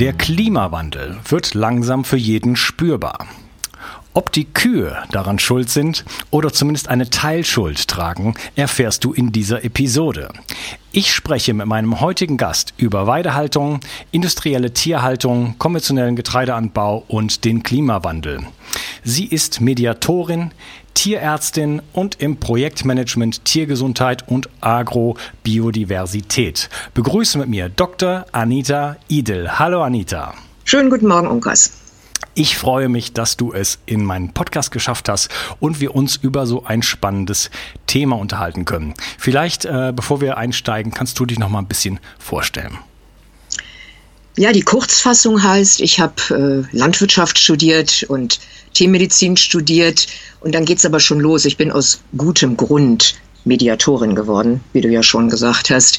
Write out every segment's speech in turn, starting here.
Der Klimawandel wird langsam für jeden spürbar. Ob die Kühe daran schuld sind oder zumindest eine Teilschuld tragen, erfährst du in dieser Episode. Ich spreche mit meinem heutigen Gast über Weidehaltung, industrielle Tierhaltung, konventionellen Getreideanbau und den Klimawandel. Sie ist Mediatorin, Tierärztin und im Projektmanagement Tiergesundheit und Agrobiodiversität. Begrüße mit mir Dr. Anita Idel. Hallo Anita. Schönen guten Morgen, Unkas. Ich freue mich, dass du es in meinen Podcast geschafft hast und wir uns über so ein spannendes Thema unterhalten können. Vielleicht, äh, bevor wir einsteigen, kannst du dich noch mal ein bisschen vorstellen. Ja, die Kurzfassung heißt, ich habe äh, Landwirtschaft studiert und Tiermedizin studiert und dann geht's aber schon los. Ich bin aus gutem Grund Mediatorin geworden, wie du ja schon gesagt hast.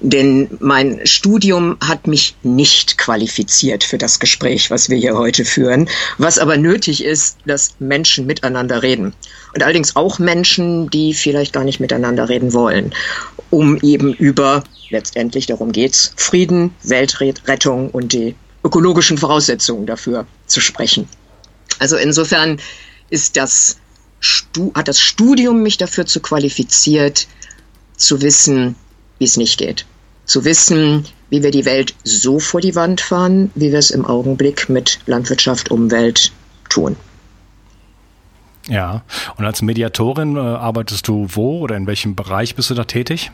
Denn mein Studium hat mich nicht qualifiziert für das Gespräch, was wir hier heute führen. Was aber nötig ist, dass Menschen miteinander reden. Und allerdings auch Menschen, die vielleicht gar nicht miteinander reden wollen, um eben über, letztendlich darum geht's, Frieden, Weltrettung und die ökologischen Voraussetzungen dafür zu sprechen. Also insofern ist das hat das Studium mich dafür zu qualifiziert, zu wissen, wie es nicht geht. Zu wissen, wie wir die Welt so vor die Wand fahren, wie wir es im Augenblick mit Landwirtschaft, Umwelt tun. Ja, und als Mediatorin äh, arbeitest du wo oder in welchem Bereich bist du da tätig?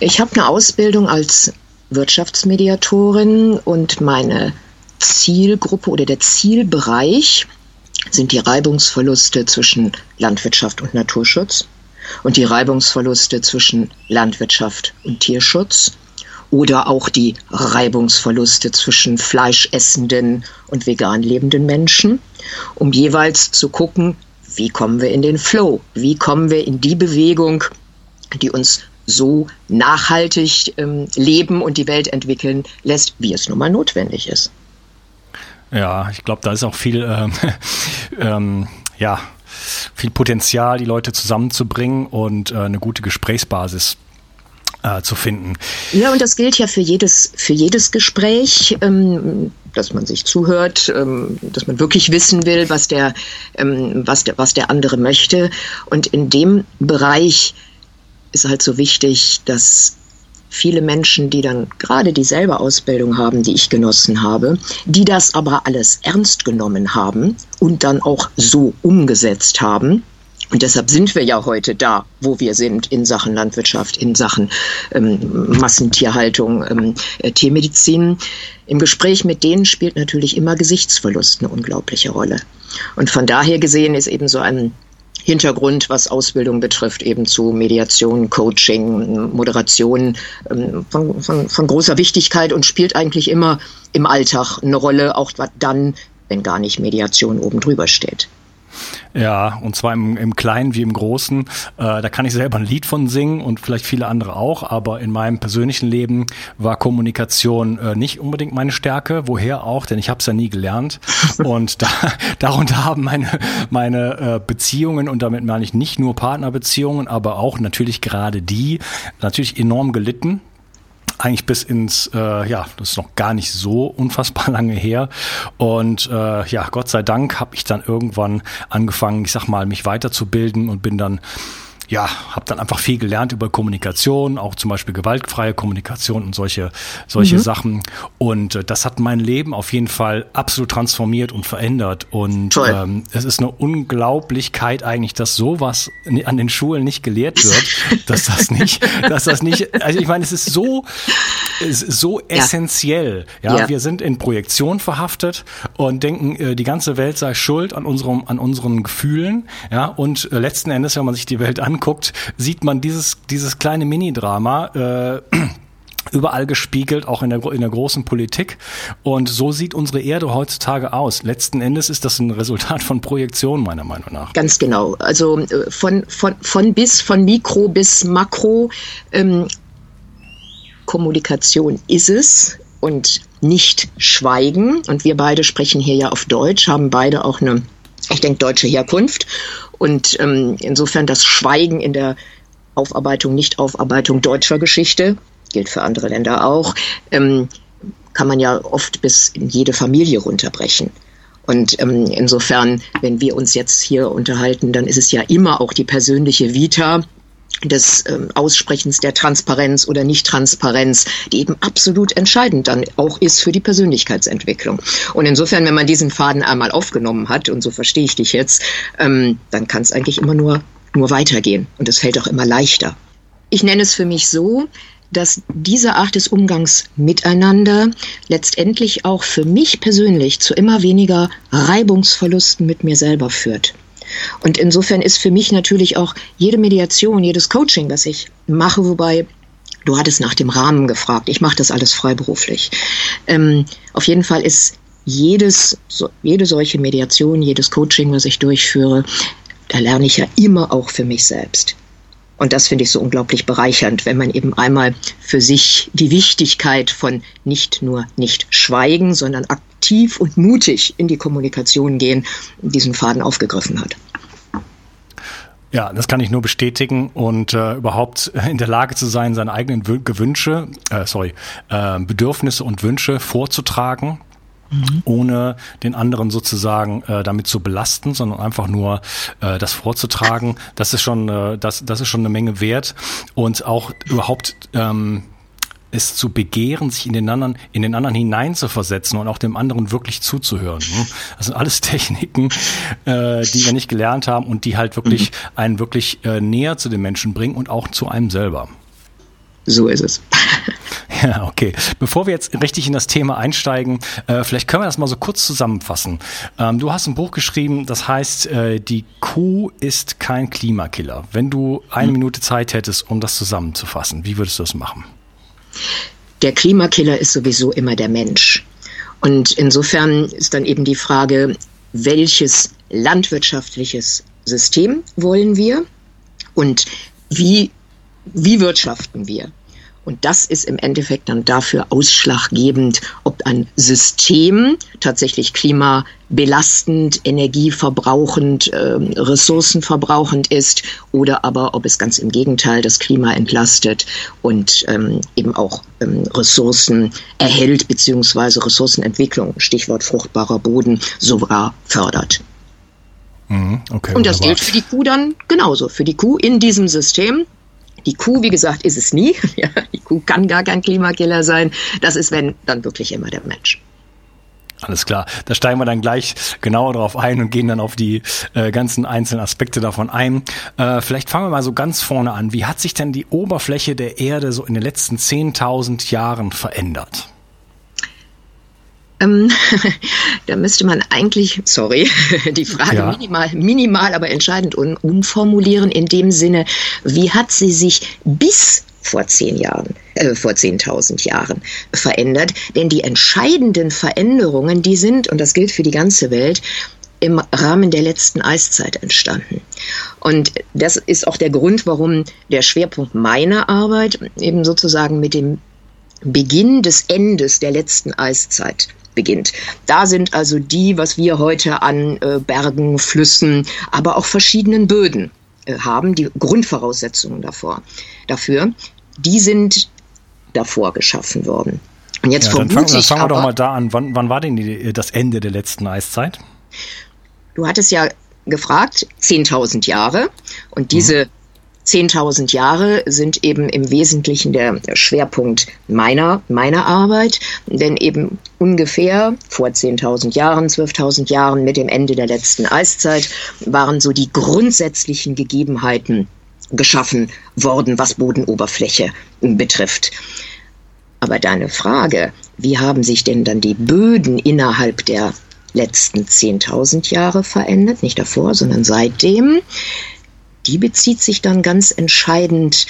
Ich habe eine Ausbildung als Wirtschaftsmediatorin und meine Zielgruppe oder der Zielbereich sind die Reibungsverluste zwischen Landwirtschaft und Naturschutz und die Reibungsverluste zwischen Landwirtschaft und Tierschutz oder auch die Reibungsverluste zwischen fleischessenden und vegan lebenden Menschen, um jeweils zu gucken, wie kommen wir in den Flow, wie kommen wir in die Bewegung, die uns so nachhaltig ähm, leben und die Welt entwickeln lässt, wie es nun mal notwendig ist. Ja, ich glaube, da ist auch viel, ähm, ähm, ja, viel Potenzial, die Leute zusammenzubringen und äh, eine gute Gesprächsbasis äh, zu finden. Ja, und das gilt ja für jedes, für jedes Gespräch, ähm, dass man sich zuhört, ähm, dass man wirklich wissen will, was der, ähm, was der, was der andere möchte. Und in dem Bereich ist halt so wichtig, dass viele Menschen, die dann gerade dieselbe Ausbildung haben, die ich genossen habe, die das aber alles ernst genommen haben und dann auch so umgesetzt haben. Und deshalb sind wir ja heute da, wo wir sind in Sachen Landwirtschaft, in Sachen ähm, Massentierhaltung, ähm, äh, Tiermedizin. Im Gespräch mit denen spielt natürlich immer Gesichtsverlust eine unglaubliche Rolle. Und von daher gesehen ist eben so ein Hintergrund, was Ausbildung betrifft, eben zu Mediation, Coaching, Moderation ähm, von, von, von großer Wichtigkeit und spielt eigentlich immer im Alltag eine Rolle, auch dann, wenn gar nicht Mediation oben drüber steht. Ja, und zwar im, im Kleinen wie im Großen. Äh, da kann ich selber ein Lied von singen und vielleicht viele andere auch, aber in meinem persönlichen Leben war Kommunikation äh, nicht unbedingt meine Stärke. Woher auch, denn ich habe es ja nie gelernt. Und da, darunter haben meine, meine äh, Beziehungen, und damit meine ich nicht nur Partnerbeziehungen, aber auch natürlich gerade die, natürlich enorm gelitten eigentlich bis ins, äh, ja, das ist noch gar nicht so unfassbar lange her. Und äh, ja, Gott sei Dank habe ich dann irgendwann angefangen, ich sag mal, mich weiterzubilden und bin dann ja, habe dann einfach viel gelernt über Kommunikation, auch zum Beispiel gewaltfreie Kommunikation und solche, solche mhm. Sachen. Und äh, das hat mein Leben auf jeden Fall absolut transformiert und verändert. Und ähm, es ist eine Unglaublichkeit eigentlich, dass sowas an den Schulen nicht gelehrt wird, dass das nicht, dass das nicht, also ich meine, es ist so, es ist so ja. essentiell. Ja? ja, wir sind in Projektion verhaftet und denken, äh, die ganze Welt sei schuld an unserem, an unseren Gefühlen. Ja, und äh, letzten Endes, wenn man sich die Welt anguckt, anguckt, sieht man dieses, dieses kleine Mini-Drama. Äh, überall gespiegelt, auch in der, in der großen Politik. Und so sieht unsere Erde heutzutage aus. Letzten Endes ist das ein Resultat von Projektion, meiner Meinung nach. Ganz genau. Also äh, von, von, von bis, von Mikro bis Makro. Ähm, Kommunikation ist es und nicht Schweigen. Und wir beide sprechen hier ja auf Deutsch, haben beide auch eine, ich denke, deutsche Herkunft. Und ähm, insofern das Schweigen in der Aufarbeitung, Nichtaufarbeitung deutscher Geschichte, gilt für andere Länder auch, ähm, kann man ja oft bis in jede Familie runterbrechen. Und ähm, insofern, wenn wir uns jetzt hier unterhalten, dann ist es ja immer auch die persönliche Vita des ähm, Aussprechens der Transparenz oder Nicht-Transparenz, die eben absolut entscheidend dann auch ist für die Persönlichkeitsentwicklung. Und insofern, wenn man diesen Faden einmal aufgenommen hat, und so verstehe ich dich jetzt, ähm, dann kann es eigentlich immer nur, nur weitergehen. Und es fällt auch immer leichter. Ich nenne es für mich so, dass diese Art des Umgangs miteinander letztendlich auch für mich persönlich zu immer weniger Reibungsverlusten mit mir selber führt. Und insofern ist für mich natürlich auch jede Mediation, jedes Coaching, was ich mache, wobei Du hattest nach dem Rahmen gefragt. Ich mache das alles freiberuflich. Ähm, auf jeden Fall ist jedes, so, jede solche Mediation, jedes Coaching, was ich durchführe, da lerne ich ja immer auch für mich selbst. Und das finde ich so unglaublich bereichernd, wenn man eben einmal für sich die Wichtigkeit von nicht nur nicht schweigen, sondern aktiv und mutig in die Kommunikation gehen, diesen Faden aufgegriffen hat. Ja, das kann ich nur bestätigen und äh, überhaupt in der Lage zu sein, seine eigenen Gewünsche, äh, sorry, äh, Bedürfnisse und Wünsche vorzutragen, Mhm. ohne den anderen sozusagen äh, damit zu belasten, sondern einfach nur äh, das vorzutragen. Das ist schon, äh, das, das ist schon eine Menge wert und auch überhaupt ähm, es zu begehren, sich in den anderen, in den anderen hineinzuversetzen und auch dem anderen wirklich zuzuhören. Ne? Das sind alles Techniken, äh, die wir nicht gelernt haben und die halt wirklich mhm. einen wirklich äh, näher zu den Menschen bringen und auch zu einem selber. So ist es. Ja, okay. Bevor wir jetzt richtig in das Thema einsteigen, äh, vielleicht können wir das mal so kurz zusammenfassen. Ähm, du hast ein Buch geschrieben, das heißt, äh, die Kuh ist kein Klimakiller. Wenn du eine mhm. Minute Zeit hättest, um das zusammenzufassen, wie würdest du das machen? Der Klimakiller ist sowieso immer der Mensch. Und insofern ist dann eben die Frage, welches landwirtschaftliches System wollen wir und wie, wie wirtschaften wir? Und das ist im Endeffekt dann dafür ausschlaggebend, ob ein System tatsächlich klimabelastend, energieverbrauchend, äh, ressourcenverbrauchend ist oder aber ob es ganz im Gegenteil das Klima entlastet und ähm, eben auch ähm, Ressourcen erhält beziehungsweise Ressourcenentwicklung, Stichwort fruchtbarer Boden, sogar fördert. Mhm, okay, und das wunderbar. gilt für die Kuh dann genauso. Für die Kuh in diesem System die Kuh, wie gesagt, ist es nie. Ja, die Kuh kann gar kein Klimakiller sein. Das ist, wenn, dann wirklich immer der Mensch. Alles klar. Da steigen wir dann gleich genauer drauf ein und gehen dann auf die äh, ganzen einzelnen Aspekte davon ein. Äh, vielleicht fangen wir mal so ganz vorne an. Wie hat sich denn die Oberfläche der Erde so in den letzten 10.000 Jahren verändert? Ähm, da müsste man eigentlich, sorry, die Frage ja. minimal, minimal, aber entscheidend um, umformulieren in dem Sinne, wie hat sie sich bis vor zehn Jahren, äh, vor 10.000 Jahren verändert. Denn die entscheidenden Veränderungen, die sind, und das gilt für die ganze Welt, im Rahmen der letzten Eiszeit entstanden. Und das ist auch der Grund, warum der Schwerpunkt meiner Arbeit eben sozusagen mit dem Beginn des Endes der letzten Eiszeit beginnt. Da sind also die, was wir heute an äh, Bergen, Flüssen, aber auch verschiedenen Böden äh, haben, die Grundvoraussetzungen davor, dafür, die sind davor geschaffen worden. Und jetzt ja, dann fangen, dann fangen wir doch mal da an. Wann, wann war denn die, das Ende der letzten Eiszeit? Du hattest ja gefragt, 10.000 Jahre. Und diese mhm. 10.000 Jahre sind eben im Wesentlichen der Schwerpunkt meiner, meiner Arbeit, denn eben ungefähr vor 10.000 Jahren, 12.000 Jahren mit dem Ende der letzten Eiszeit waren so die grundsätzlichen Gegebenheiten geschaffen worden, was Bodenoberfläche betrifft. Aber deine Frage, wie haben sich denn dann die Böden innerhalb der letzten 10.000 Jahre verändert, nicht davor, sondern seitdem, die bezieht sich dann ganz entscheidend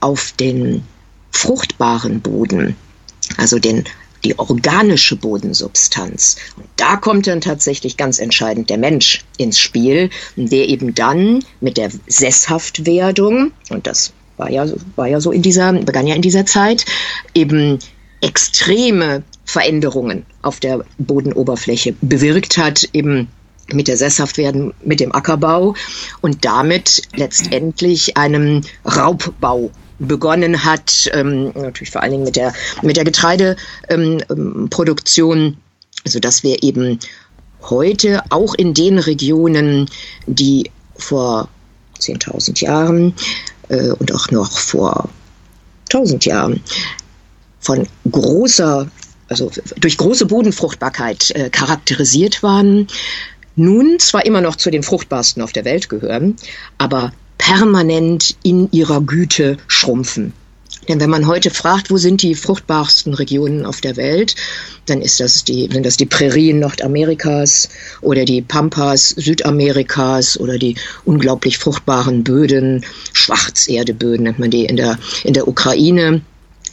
auf den fruchtbaren Boden, also den, die organische Bodensubstanz. Und da kommt dann tatsächlich ganz entscheidend der Mensch ins Spiel, der eben dann mit der Sesshaftwerdung, und das war ja, war ja so in dieser, begann ja in dieser Zeit, eben extreme Veränderungen auf der Bodenoberfläche bewirkt hat, eben mit der Sesshaftwerden, mit dem Ackerbau und damit letztendlich einem Raubbau begonnen hat, ähm, natürlich vor allen Dingen mit der, mit der Getreideproduktion, ähm, sodass wir eben heute auch in den Regionen, die vor 10.000 Jahren äh, und auch noch vor 1000 Jahren von großer also durch große Bodenfruchtbarkeit äh, charakterisiert waren, nun zwar immer noch zu den fruchtbarsten auf der Welt gehören, aber permanent in ihrer Güte schrumpfen. Denn wenn man heute fragt, wo sind die fruchtbarsten Regionen auf der Welt, dann ist das die, sind das die Prärien Nordamerikas oder die Pampas Südamerikas oder die unglaublich fruchtbaren Böden, Schwarzerdeböden nennt man die in der, in der Ukraine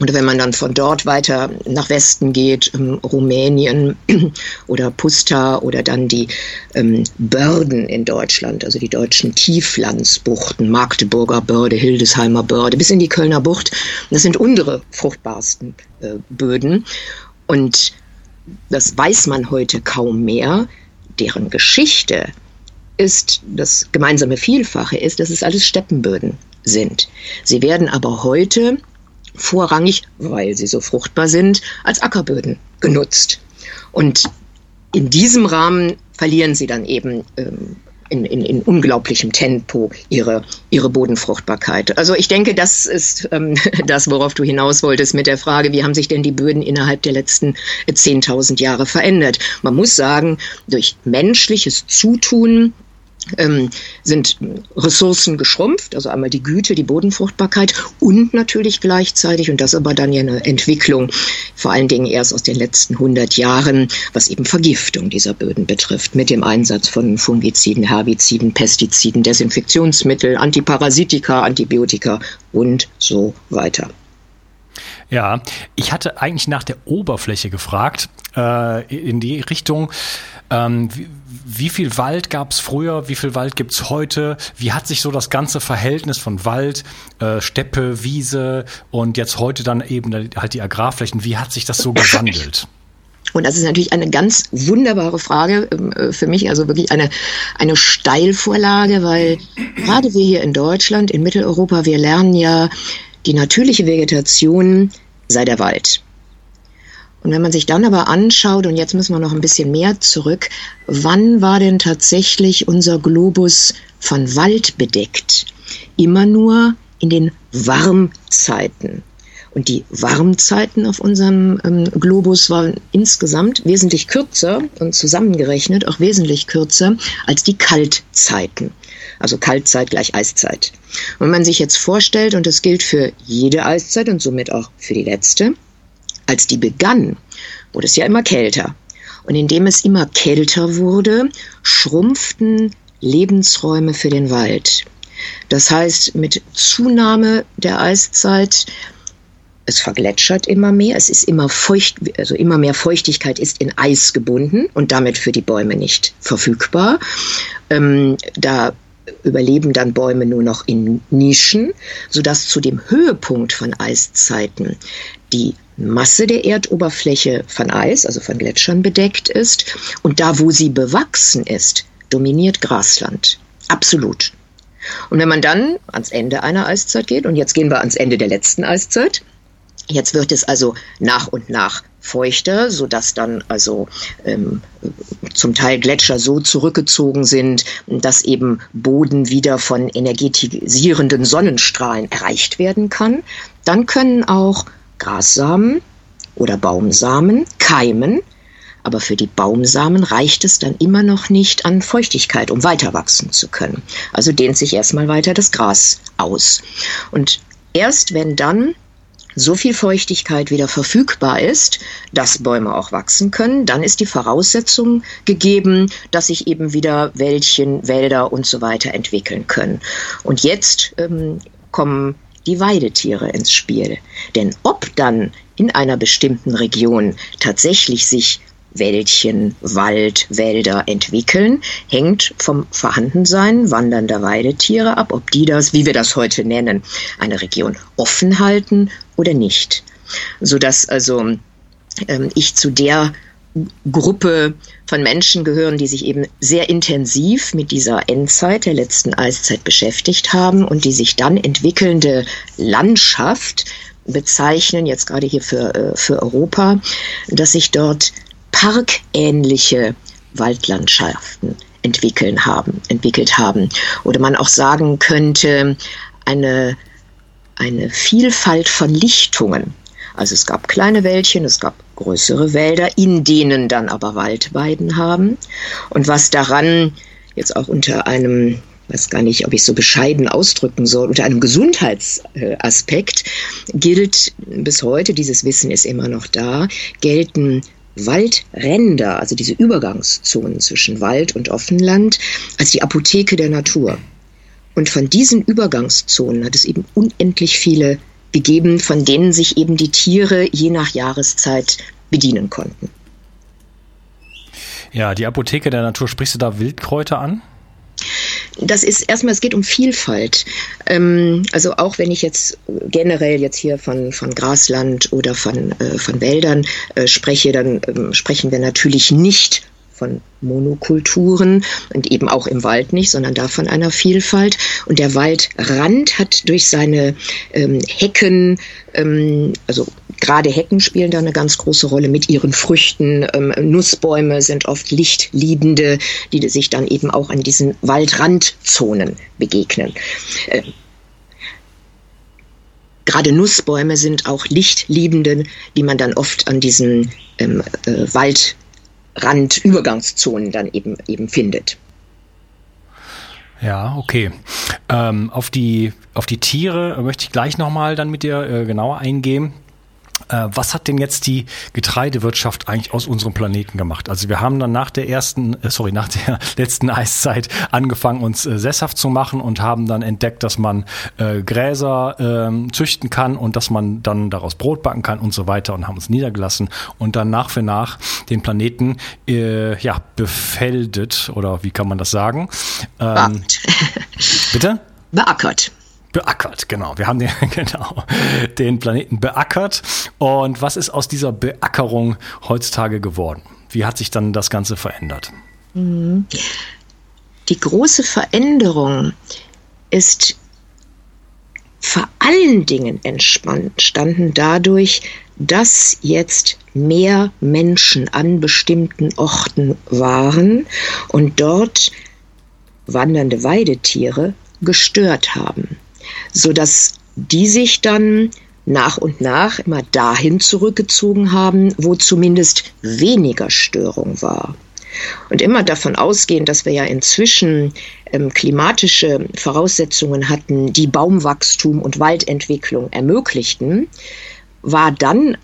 oder wenn man dann von dort weiter nach Westen geht, ähm, Rumänien oder Pusta oder dann die ähm, Börden in Deutschland, also die deutschen Tieflandsbuchten, Magdeburger Börde, Hildesheimer Börde, bis in die Kölner Bucht. Das sind unsere fruchtbarsten äh, Böden. Und das weiß man heute kaum mehr. Deren Geschichte ist, das gemeinsame Vielfache ist, dass es alles Steppenböden sind. Sie werden aber heute vorrangig, weil sie so fruchtbar sind, als Ackerböden genutzt. Und in diesem Rahmen verlieren sie dann eben ähm, in, in, in unglaublichem Tempo ihre, ihre Bodenfruchtbarkeit. Also ich denke, das ist ähm, das, worauf du hinaus wolltest mit der Frage, wie haben sich denn die Böden innerhalb der letzten 10.000 Jahre verändert? Man muss sagen, durch menschliches Zutun ähm, sind Ressourcen geschrumpft, also einmal die Güte, die Bodenfruchtbarkeit und natürlich gleichzeitig, und das aber dann ja eine Entwicklung, vor allen Dingen erst aus den letzten 100 Jahren, was eben Vergiftung dieser Böden betrifft, mit dem Einsatz von Fungiziden, Herbiziden, Pestiziden, Desinfektionsmittel, Antiparasitika, Antibiotika und so weiter. Ja, ich hatte eigentlich nach der Oberfläche gefragt, äh, in die Richtung, ähm, wie, wie, viel Wald gab es früher, wie viel Wald gibt es heute? Wie hat sich so das ganze Verhältnis von Wald, äh, Steppe, Wiese und jetzt heute dann eben halt die Agrarflächen, wie hat sich das so gewandelt? Und das ist natürlich eine ganz wunderbare Frage ähm, äh, für mich, also wirklich eine, eine Steilvorlage, weil gerade wir hier in Deutschland, in Mitteleuropa, wir lernen ja, die natürliche Vegetation sei der Wald. Und wenn man sich dann aber anschaut, und jetzt müssen wir noch ein bisschen mehr zurück, wann war denn tatsächlich unser Globus von Wald bedeckt? Immer nur in den Warmzeiten. Und die Warmzeiten auf unserem ähm, Globus waren insgesamt wesentlich kürzer und zusammengerechnet auch wesentlich kürzer als die Kaltzeiten. Also Kaltzeit gleich Eiszeit. Und wenn man sich jetzt vorstellt, und das gilt für jede Eiszeit und somit auch für die letzte, als die begann, wurde es ja immer kälter. Und indem es immer kälter wurde, schrumpften Lebensräume für den Wald. Das heißt, mit Zunahme der Eiszeit es vergletschert immer mehr, es ist immer feucht, also immer mehr Feuchtigkeit ist in Eis gebunden und damit für die Bäume nicht verfügbar. Ähm, da überleben dann Bäume nur noch in Nischen, sodass zu dem Höhepunkt von Eiszeiten die Masse der Erdoberfläche von Eis, also von Gletschern bedeckt ist und da, wo sie bewachsen ist, dominiert Grasland. Absolut. Und wenn man dann ans Ende einer Eiszeit geht, und jetzt gehen wir ans Ende der letzten Eiszeit, Jetzt wird es also nach und nach feuchter, sodass dann also ähm, zum Teil Gletscher so zurückgezogen sind, dass eben Boden wieder von energetisierenden Sonnenstrahlen erreicht werden kann. Dann können auch Grassamen oder Baumsamen keimen, aber für die Baumsamen reicht es dann immer noch nicht an Feuchtigkeit, um weiter wachsen zu können. Also dehnt sich erstmal weiter das Gras aus. Und erst wenn dann so viel Feuchtigkeit wieder verfügbar ist, dass Bäume auch wachsen können, dann ist die Voraussetzung gegeben, dass sich eben wieder Wäldchen, Wälder und so weiter entwickeln können. Und jetzt ähm, kommen die Weidetiere ins Spiel. Denn ob dann in einer bestimmten Region tatsächlich sich Wäldchen, Wald, Wälder entwickeln, hängt vom Vorhandensein wandernder Weidetiere ab, ob die das, wie wir das heute nennen, eine Region offen halten oder nicht. Sodass also ähm, ich zu der Gruppe von Menschen gehören, die sich eben sehr intensiv mit dieser Endzeit der letzten Eiszeit beschäftigt haben und die sich dann entwickelnde Landschaft bezeichnen, jetzt gerade hier für, äh, für Europa, dass sich dort parkähnliche Waldlandschaften entwickeln haben, entwickelt haben. Oder man auch sagen könnte, eine, eine Vielfalt von Lichtungen. Also es gab kleine Wäldchen, es gab größere Wälder, in denen dann aber Waldweiden haben. Und was daran jetzt auch unter einem, weiß gar nicht, ob ich so bescheiden ausdrücken soll, unter einem Gesundheitsaspekt gilt bis heute, dieses Wissen ist immer noch da, gelten Waldränder, also diese Übergangszonen zwischen Wald und Offenland, als die Apotheke der Natur. Und von diesen Übergangszonen hat es eben unendlich viele gegeben, von denen sich eben die Tiere je nach Jahreszeit bedienen konnten. Ja, die Apotheke der Natur, sprichst du da Wildkräuter an? das ist erstmal, es geht um Vielfalt. Ähm, also auch wenn ich jetzt generell jetzt hier von, von Grasland oder von, äh, von Wäldern äh, spreche, dann ähm, sprechen wir natürlich nicht von Monokulturen und eben auch im Wald nicht, sondern da von einer Vielfalt. Und der Waldrand hat durch seine ähm, Hecken, ähm, also gerade Hecken spielen da eine ganz große Rolle mit ihren Früchten. Ähm, Nussbäume sind oft Lichtliebende, die sich dann eben auch an diesen Waldrandzonen begegnen. Äh, gerade Nussbäume sind auch Lichtliebende, die man dann oft an diesen ähm, äh, Wald Randübergangszonen dann eben, eben findet. Ja, okay. Ähm, auf, die, auf die Tiere möchte ich gleich nochmal dann mit dir äh, genauer eingehen. Äh, was hat denn jetzt die Getreidewirtschaft eigentlich aus unserem Planeten gemacht? Also wir haben dann nach der ersten, äh, sorry, nach der letzten Eiszeit angefangen, uns äh, sesshaft zu machen und haben dann entdeckt, dass man Gräser ähm, züchten kann und dass man dann daraus Brot backen kann und so weiter und haben uns niedergelassen und dann nach für nach den Planeten ja befeldet oder wie kann man das sagen? Ähm, bitte? Beackert. Beackert, genau. Wir haben den, genau, den Planeten beackert. Und was ist aus dieser Beackerung heutzutage geworden? Wie hat sich dann das Ganze verändert? Mhm. Die große Veränderung ist vor allen Dingen entstanden dadurch, dass jetzt mehr Menschen an bestimmten Orten waren und dort wandernde Weidetiere gestört haben sodass die sich dann nach und nach immer dahin zurückgezogen haben, wo zumindest weniger Störung war. Und immer davon ausgehend, dass wir ja inzwischen ähm, klimatische Voraussetzungen hatten, die Baumwachstum und Waldentwicklung ermöglichten, war dann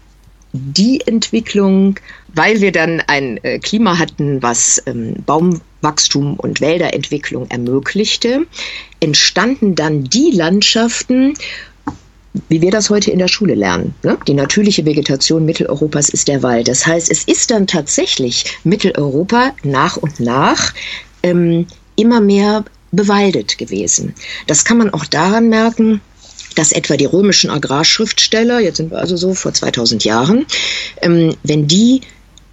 die Entwicklung, weil wir dann ein äh, Klima hatten, was ähm, Baum Wachstum und Wälderentwicklung ermöglichte, entstanden dann die Landschaften, wie wir das heute in der Schule lernen. Ne? Die natürliche Vegetation Mitteleuropas ist der Wald. Das heißt, es ist dann tatsächlich Mitteleuropa nach und nach ähm, immer mehr bewaldet gewesen. Das kann man auch daran merken, dass etwa die römischen Agrarschriftsteller, jetzt sind wir also so vor 2000 Jahren, ähm, wenn die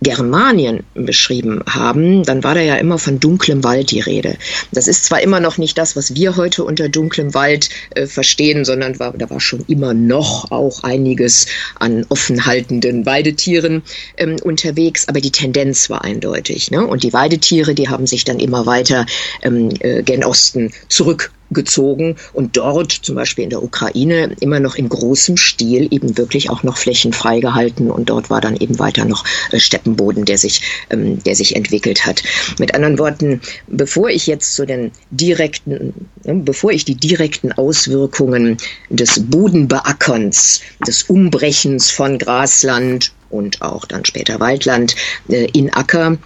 Germanien beschrieben haben, dann war da ja immer von dunklem Wald die Rede. Das ist zwar immer noch nicht das, was wir heute unter dunklem Wald äh, verstehen, sondern war, da war schon immer noch auch einiges an offenhaltenden Weidetieren ähm, unterwegs, aber die Tendenz war eindeutig. Ne? Und die Weidetiere, die haben sich dann immer weiter ähm, äh, gen Osten zurück gezogen und dort zum Beispiel in der Ukraine immer noch in großem Stil eben wirklich auch noch Flächen freigehalten und dort war dann eben weiter noch äh, Steppenboden, der sich, ähm, der sich entwickelt hat. Mit anderen Worten, bevor ich jetzt zu den direkten, äh, bevor ich die direkten Auswirkungen des Bodenbeackerns, des Umbrechens von Grasland und auch dann später Waldland äh, in Acker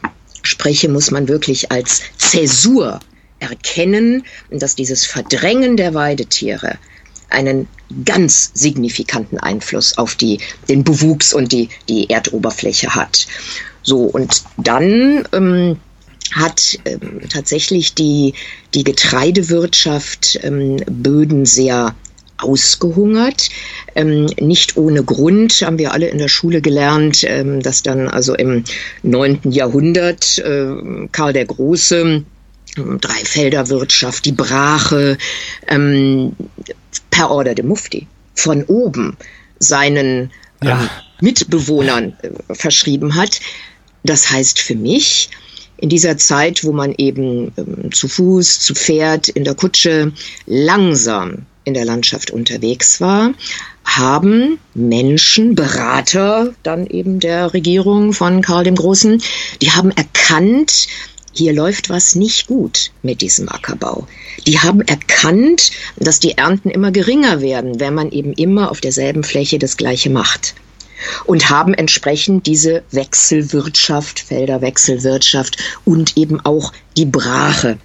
spreche, muss man wirklich als Zäsur erkennen, dass dieses Verdrängen der Weidetiere einen ganz signifikanten Einfluss auf die, den Bewuchs und die, die Erdoberfläche hat. So, und dann ähm, hat ähm, tatsächlich die, die Getreidewirtschaft ähm, Böden sehr ausgehungert. Ähm, nicht ohne Grund haben wir alle in der Schule gelernt, ähm, dass dann also im neunten Jahrhundert äh, Karl der Große Dreifelderwirtschaft, die Brache, ähm, per Order de Mufti von oben seinen ja. ähm, Mitbewohnern äh, verschrieben hat. Das heißt für mich, in dieser Zeit, wo man eben ähm, zu Fuß, zu Pferd, in der Kutsche langsam in der Landschaft unterwegs war, haben Menschen, Berater dann eben der Regierung von Karl dem Großen, die haben erkannt, hier läuft was nicht gut mit diesem Ackerbau. Die haben erkannt, dass die Ernten immer geringer werden, wenn man eben immer auf derselben Fläche das Gleiche macht. Und haben entsprechend diese Wechselwirtschaft, Felderwechselwirtschaft und eben auch die Brache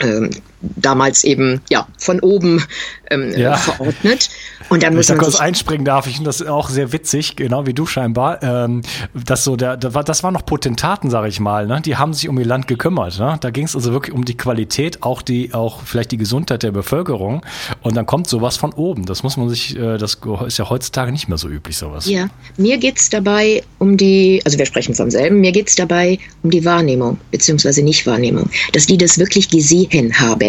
ähm, damals eben ja von oben ähm, ja. verordnet. Und dann muss Wenn ich da kurz einspringen darf, ich finde das auch sehr witzig, genau wie du scheinbar. Ähm, das so der, der das war noch Potentaten, sage ich mal. Ne? Die haben sich um ihr Land gekümmert. Ne? Da ging es also wirklich um die Qualität, auch die, auch vielleicht die Gesundheit der Bevölkerung. Und dann kommt sowas von oben. Das muss man sich, äh, das ist ja heutzutage nicht mehr so üblich sowas. Ja, mir geht's dabei um die, also wir sprechen vom selben. Mir geht's dabei um die Wahrnehmung beziehungsweise Nichtwahrnehmung, dass die das wirklich gesehen haben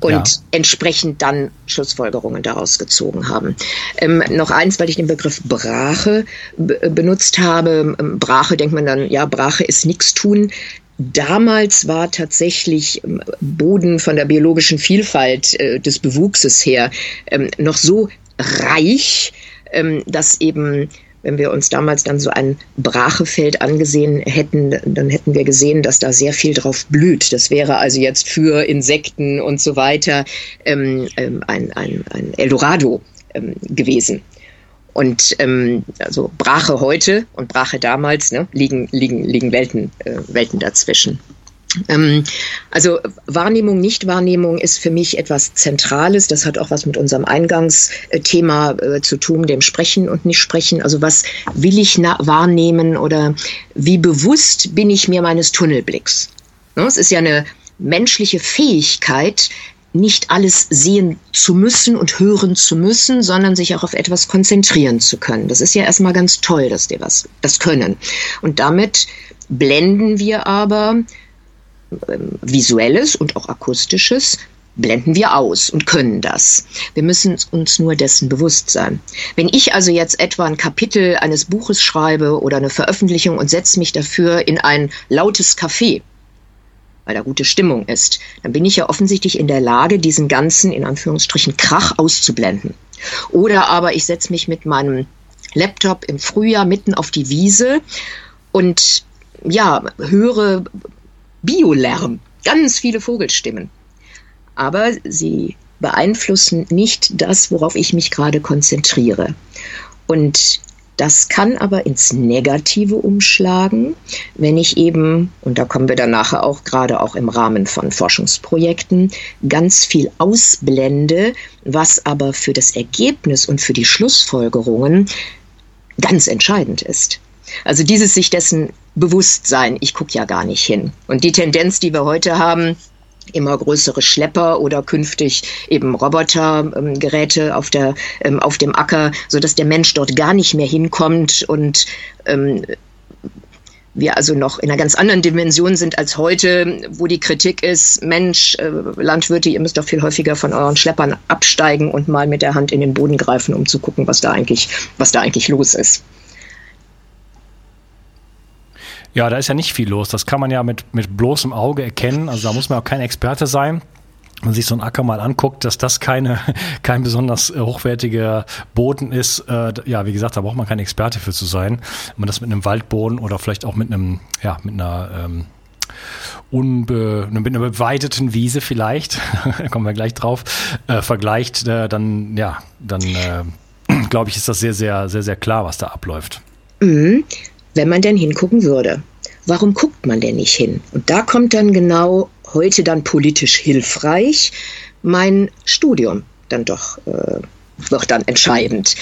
und ja. entsprechend dann Schlussfolgerungen daraus gezogen haben. Ähm, noch eins, weil ich den Begriff Brache benutzt habe. Ähm, Brache denkt man dann, ja, Brache ist nichts tun. Damals war tatsächlich ähm, Boden von der biologischen Vielfalt äh, des Bewuchses her ähm, noch so reich, ähm, dass eben wenn wir uns damals dann so ein Brachefeld angesehen hätten, dann hätten wir gesehen, dass da sehr viel drauf blüht. Das wäre also jetzt für Insekten und so weiter ähm, ähm, ein, ein, ein Eldorado ähm, gewesen. Und ähm, also Brache heute und Brache damals ne, liegen, liegen, liegen Welten, äh, Welten dazwischen. Ähm, also Wahrnehmung, Nichtwahrnehmung ist für mich etwas Zentrales. Das hat auch was mit unserem Eingangsthema äh, zu tun, dem Sprechen und Nicht-Sprechen. Also was will ich wahrnehmen oder wie bewusst bin ich mir meines Tunnelblicks? Ne, es ist ja eine menschliche Fähigkeit, nicht alles sehen zu müssen und hören zu müssen, sondern sich auch auf etwas konzentrieren zu können. Das ist ja erstmal ganz toll, dass wir was, das können. Und damit blenden wir aber visuelles und auch akustisches blenden wir aus und können das. Wir müssen uns nur dessen bewusst sein. Wenn ich also jetzt etwa ein Kapitel eines Buches schreibe oder eine Veröffentlichung und setze mich dafür in ein lautes Café, weil da gute Stimmung ist, dann bin ich ja offensichtlich in der Lage, diesen ganzen, in Anführungsstrichen, Krach auszublenden. Oder aber ich setze mich mit meinem Laptop im Frühjahr mitten auf die Wiese und ja, höre Biolärm, ganz viele Vogelstimmen. Aber sie beeinflussen nicht das, worauf ich mich gerade konzentriere. Und Das kann aber ins Negative umschlagen, wenn ich eben, und da kommen wir dann nachher auch gerade auch im Rahmen von Forschungsprojekten, ganz viel ausblende, was aber für das Ergebnis und für die Schlussfolgerungen ganz entscheidend ist. Also dieses sich dessen Bewusstsein, ich gucke ja gar nicht hin. Und die Tendenz, die wir heute haben, immer größere Schlepper oder künftig eben Robotergeräte ähm, auf, der, ähm, auf dem Acker, sodass der Mensch dort gar nicht mehr hinkommt und ähm, wir also noch in einer ganz anderen Dimension sind als heute, wo die Kritik ist, Mensch, äh, Landwirte, ihr müsst doch viel häufiger von euren Schleppern absteigen und mal mit der Hand in den Boden greifen, um zu gucken, was da eigentlich, was da eigentlich los ist. Ja, da ist ja nicht viel los. Das kann man ja mit, mit bloßem Auge erkennen. Also da muss man auch kein Experte sein wenn man sich so einen Acker mal anguckt, dass das keine, kein besonders äh, hochwertiger Boden ist, äh, ja, wie gesagt, da braucht man kein Experte für zu sein. Wenn man das mit einem Waldboden oder vielleicht auch mit einem, ja, mit einer ähm, unbe, mit einer beweideten Wiese vielleicht, da kommen wir gleich drauf, äh, vergleicht, äh, dann, ja, dann äh, glaube ich, ist das sehr, sehr, sehr, sehr klar, was da abläuft. Mhm wenn man denn hingucken würde. Warum guckt man denn nicht hin? Und da kommt dann genau heute dann politisch hilfreich mein Studium dann doch äh, wird dann entscheidend.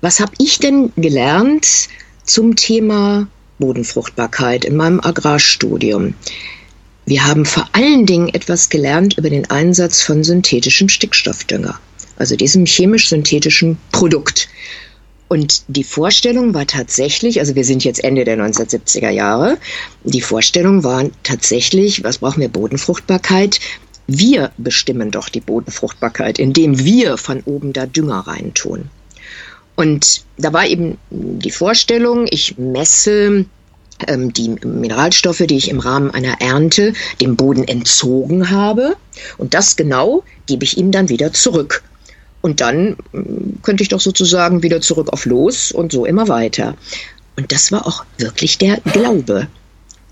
Was habe ich denn gelernt zum Thema Bodenfruchtbarkeit in meinem Agrarstudium? Wir haben vor allen Dingen etwas gelernt über den Einsatz von synthetischem Stickstoffdünger, also diesem chemisch-synthetischen Produkt. Und die Vorstellung war tatsächlich, also wir sind jetzt Ende der 1970er Jahre, die Vorstellung war tatsächlich, was brauchen wir Bodenfruchtbarkeit? Wir bestimmen doch die Bodenfruchtbarkeit, indem wir von oben da Dünger reintun. Und da war eben die Vorstellung, ich messe ähm, die Mineralstoffe, die ich im Rahmen einer Ernte dem Boden entzogen habe. Und das genau gebe ich ihm dann wieder zurück. Und dann mm, könnte ich doch sozusagen wieder zurück auf Los und so immer weiter. Und das war auch wirklich der Glaube.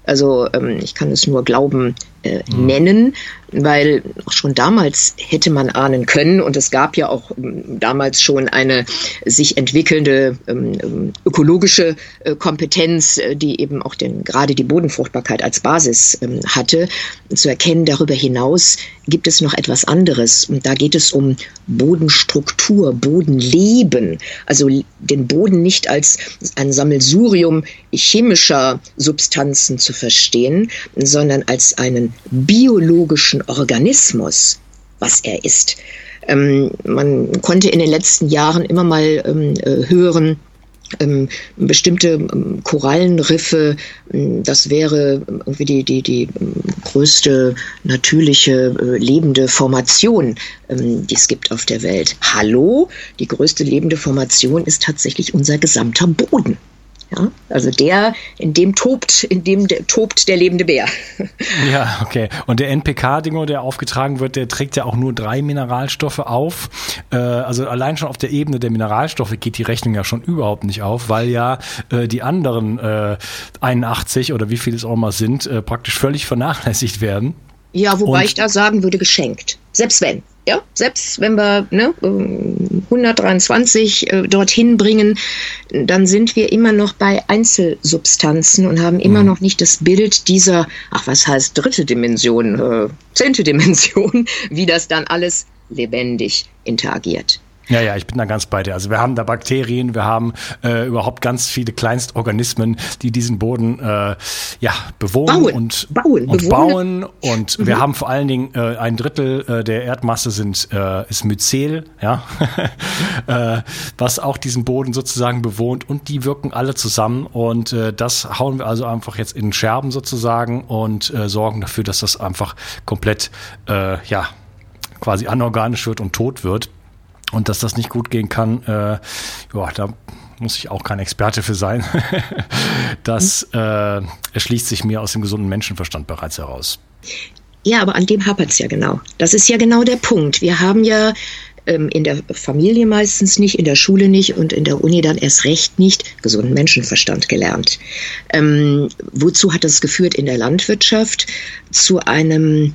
Also ähm, ich kann es nur Glauben äh, mhm. nennen, weil auch schon damals hätte man ahnen können und es gab ja auch ähm, damals schon eine sich entwickelnde ähm, ökologische äh, Kompetenz, äh, die eben auch den, gerade die Bodenfruchtbarkeit als Basis hatte, zu erkennen, darüber hinaus gibt es noch etwas anderes und da geht es um Bodenstruktur, Bodenleben, also den Boden nicht als ein Sammelsurium chemischer Substanzen zu verstehen, sondern als einen biologischen Organismus, was er ist. Ähm, man konnte in den letzten Jahren immer mal ähm, äh, hören, bestimmte ähm, Korallenriffe, ähm, das wäre irgendwie die, die, die ähm, größte natürliche äh, lebende Formation, ähm, die es gibt auf der Welt. Hallo, die größte lebende Formation ist tatsächlich unser gesamter Boden. Ja, also der, in dem tobt, in dem der, tobt der lebende Bär. Ja, okay. Und der NPK-Dingo, der aufgetragen wird, der trägt ja auch nur drei Mineralstoffe auf. Äh, also allein schon auf der Ebene der Mineralstoffe geht die Rechnung ja schon überhaupt nicht auf, weil ja äh, die anderen äh, 81 oder wie viel es auch mal sind, äh, praktisch völlig vernachlässigt werden. Ja, wobei Und ich da sagen würde, geschenkt. Selbst wenn. Ja, selbst wenn wir ne, 123 äh, dorthin bringen, dann sind wir immer noch bei Einzelsubstanzen und haben immer mhm. noch nicht das Bild dieser, ach was heißt dritte Dimension, äh, zehnte Dimension, wie das dann alles lebendig interagiert. Ja, ja, ich bin da ganz bei dir. Also wir haben da Bakterien, wir haben äh, überhaupt ganz viele Kleinstorganismen, die diesen Boden äh, ja bewohnen bauen, und bauen, und bauen. Und mhm. wir haben vor allen Dingen äh, ein Drittel äh, der Erdmasse sind äh, ist Myzel, ja, äh, was auch diesen Boden sozusagen bewohnt und die wirken alle zusammen und äh, das hauen wir also einfach jetzt in Scherben sozusagen und äh, sorgen dafür, dass das einfach komplett äh, ja quasi anorganisch wird und tot wird. Und dass das nicht gut gehen kann, äh, ja, da muss ich auch kein Experte für sein. das äh, erschließt sich mir aus dem gesunden Menschenverstand bereits heraus. Ja, aber an dem hapert es ja genau. Das ist ja genau der Punkt. Wir haben ja ähm, in der Familie meistens nicht, in der Schule nicht und in der Uni dann erst recht nicht gesunden Menschenverstand gelernt. Ähm, wozu hat das geführt in der Landwirtschaft? Zu einem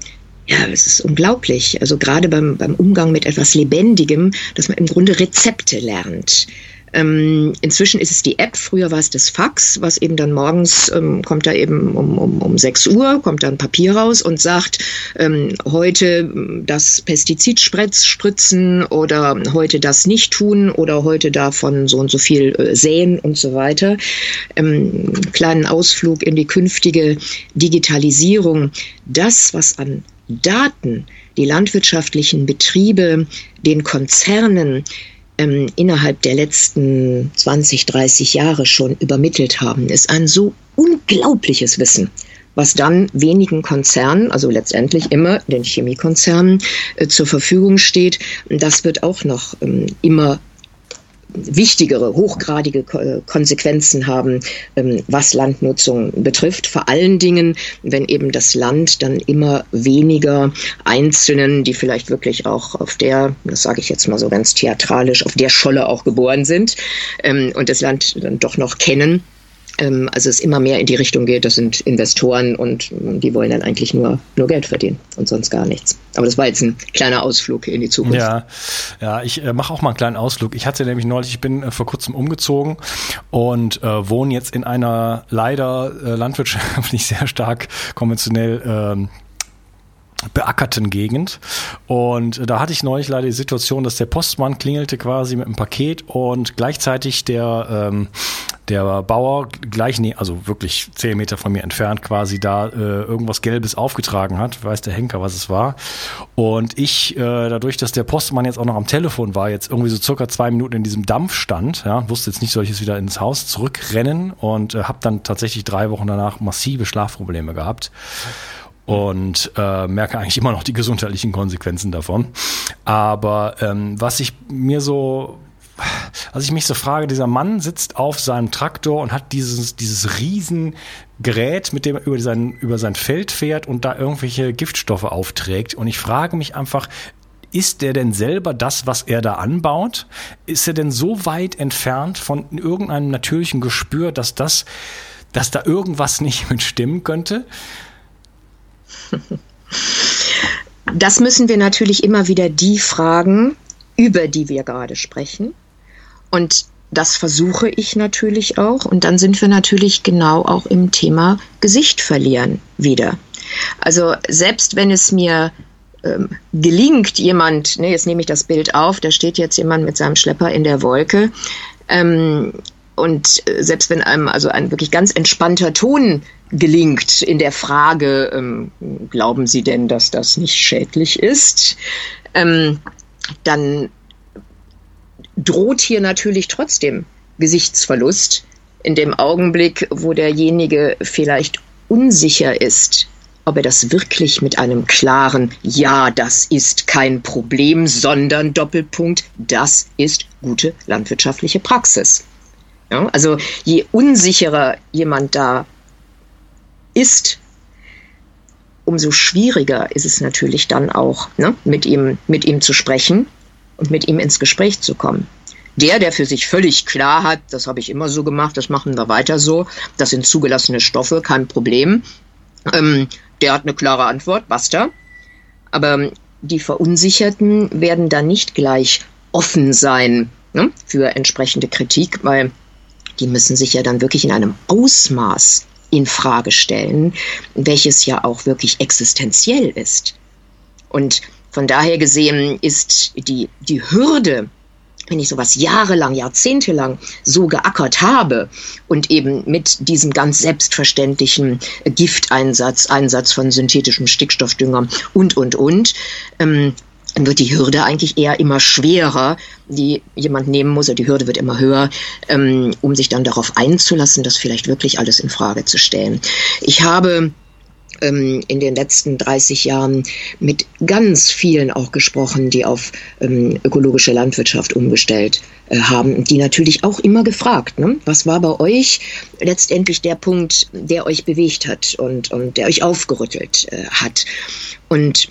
ja, es ist unglaublich. Also gerade beim, beim Umgang mit etwas Lebendigem, dass man im Grunde Rezepte lernt. Ähm, inzwischen ist es die App, früher war es das Fax, was eben dann morgens ähm, kommt da eben um, um, um 6 Uhr, kommt dann Papier raus und sagt, ähm, heute das Pestizid spritzen oder heute das nicht tun oder heute davon so und so viel äh, säen und so weiter. Ähm, kleinen Ausflug in die künftige Digitalisierung. Das, was an Daten die landwirtschaftlichen Betriebe den Konzernen ähm, innerhalb der letzten 20, 30 Jahre schon übermittelt haben, ist ein so unglaubliches Wissen was dann wenigen Konzernen, also letztendlich immer den Chemiekonzernen, äh, zur Verfügung steht. Das wird auch noch ähm, immer wichtigere, hochgradige Konsequenzen haben, ähm, was Landnutzung betrifft. Vor allen Dingen, wenn eben das Land dann immer weniger Einzelnen, die vielleicht wirklich auch auf der, das sage ich jetzt mal so ganz theatralisch, auf der Scholle auch geboren sind ähm, und das Land dann doch noch kennen, ähm, also es immer mehr in die Richtung geht, das sind Investoren und die wollen dann eigentlich nur, nur Geld verdienen und sonst gar nichts. Aber das war jetzt ein kleiner Ausflug in die Zukunft. Ja, ja ich äh, mache auch mal einen kleinen Ausflug. Ich hatte nämlich neulich, ich bin äh, vor kurzem umgezogen und äh, wohne jetzt in einer leider äh, landwirtschaftlich sehr stark konventionell ähm, beackerten Gegend. Und da hatte ich neulich leider die Situation, dass der Postmann klingelte quasi mit einem Paket und gleichzeitig der, ähm, der Bauer gleich, nee, also wirklich zehn Meter von mir entfernt quasi da äh, irgendwas Gelbes aufgetragen hat, weiß der Henker, was es war. Und ich, äh, dadurch, dass der Postmann jetzt auch noch am Telefon war, jetzt irgendwie so circa zwei Minuten in diesem Dampf stand, ja, wusste jetzt nicht, soll ich jetzt wieder ins Haus zurückrennen und äh, habe dann tatsächlich drei Wochen danach massive Schlafprobleme gehabt und äh, merke eigentlich immer noch die gesundheitlichen Konsequenzen davon. Aber ähm, was ich mir so was ich mich so frage, dieser Mann sitzt auf seinem Traktor und hat dieses, dieses Riesengerät, mit dem er über sein, über sein Feld fährt und da irgendwelche Giftstoffe aufträgt. Und ich frage mich einfach, ist der denn selber das, was er da anbaut? Ist er denn so weit entfernt von irgendeinem natürlichen Gespür, dass das, dass da irgendwas nicht mit stimmen könnte? Das müssen wir natürlich immer wieder die fragen, über die wir gerade sprechen. Und das versuche ich natürlich auch. Und dann sind wir natürlich genau auch im Thema Gesicht verlieren wieder. Also selbst wenn es mir ähm, gelingt, jemand, ne, jetzt nehme ich das Bild auf, da steht jetzt jemand mit seinem Schlepper in der Wolke. Ähm, und äh, selbst wenn einem also ein wirklich ganz entspannter Ton gelingt in der Frage, ähm, glauben Sie denn, dass das nicht schädlich ist, ähm, dann droht hier natürlich trotzdem Gesichtsverlust in dem Augenblick, wo derjenige vielleicht unsicher ist, ob er das wirklich mit einem klaren Ja, das ist kein Problem, sondern Doppelpunkt, das ist gute landwirtschaftliche Praxis. Ja, also je unsicherer jemand da ist, umso schwieriger ist es natürlich dann auch, ne, mit, ihm, mit ihm zu sprechen und mit ihm ins Gespräch zu kommen. Der, der für sich völlig klar hat, das habe ich immer so gemacht, das machen wir weiter so, das sind zugelassene Stoffe, kein Problem, ähm, der hat eine klare Antwort, basta. Aber die Verunsicherten werden dann nicht gleich offen sein ne, für entsprechende Kritik, weil die müssen sich ja dann wirklich in einem Ausmaß in Frage stellen, welches ja auch wirklich existenziell ist. Und von daher gesehen ist die, die Hürde, wenn ich sowas jahrelang, jahrzehntelang so geackert habe und eben mit diesem ganz selbstverständlichen Gifteinsatz, Einsatz von synthetischem Stickstoffdünger und, und, und, ähm, dann wird die Hürde eigentlich eher immer schwerer, die jemand nehmen muss, oder die Hürde wird immer höher, ähm, um sich dann darauf einzulassen, das vielleicht wirklich alles in Frage zu stellen. Ich habe ähm, in den letzten 30 Jahren mit ganz vielen auch gesprochen, die auf ähm, ökologische Landwirtschaft umgestellt äh, haben, die natürlich auch immer gefragt, ne? was war bei euch letztendlich der Punkt, der euch bewegt hat und, und der euch aufgerüttelt äh, hat. Und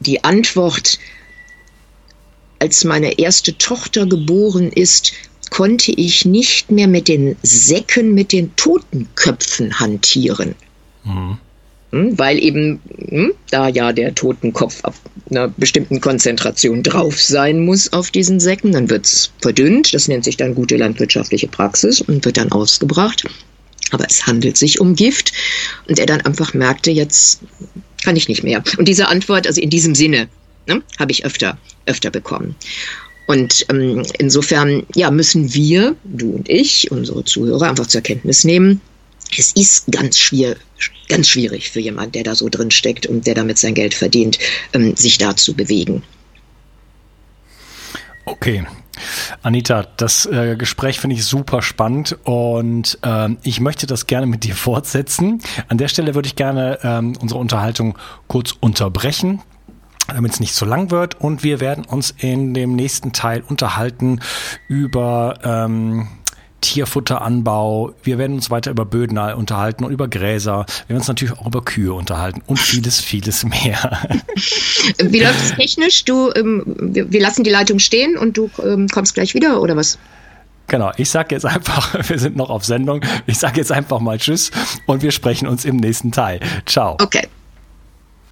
die Antwort, als meine erste Tochter geboren ist, konnte ich nicht mehr mit den Säcken mit den Totenköpfen hantieren. Mhm. Hm, weil eben hm, da ja der Totenkopf einer bestimmten Konzentration drauf sein muss auf diesen Säcken. Dann wird es verdünnt. Das nennt sich dann gute landwirtschaftliche Praxis und wird dann ausgebracht. Aber es handelt sich um Gift. Und er dann einfach merkte, jetzt kann ich nicht mehr. Und diese Antwort, also in diesem Sinne, ne, habe ich öfter, öfter bekommen. Und ähm, insofern, ja, müssen wir, du und ich, unsere Zuhörer, einfach zur Kenntnis nehmen, es ist ganz schwierig, ganz schwierig für jemanden, der da so drin steckt und der damit sein Geld verdient, ähm, sich da zu bewegen. Okay. Anita, das äh, Gespräch finde ich super spannend und ähm, ich möchte das gerne mit dir fortsetzen. An der Stelle würde ich gerne ähm, unsere Unterhaltung kurz unterbrechen damit es nicht zu lang wird. Und wir werden uns in dem nächsten Teil unterhalten über ähm, Tierfutteranbau. Wir werden uns weiter über Böden unterhalten und über Gräser. Wir werden uns natürlich auch über Kühe unterhalten und vieles, vieles mehr. Wie läuft es technisch? Du, ähm, wir, lassen die Leitung stehen und du ähm, kommst gleich wieder oder was? Genau, ich sage jetzt einfach, wir sind noch auf Sendung. Ich sage jetzt einfach mal Tschüss und wir sprechen uns im nächsten Teil. Ciao. Okay.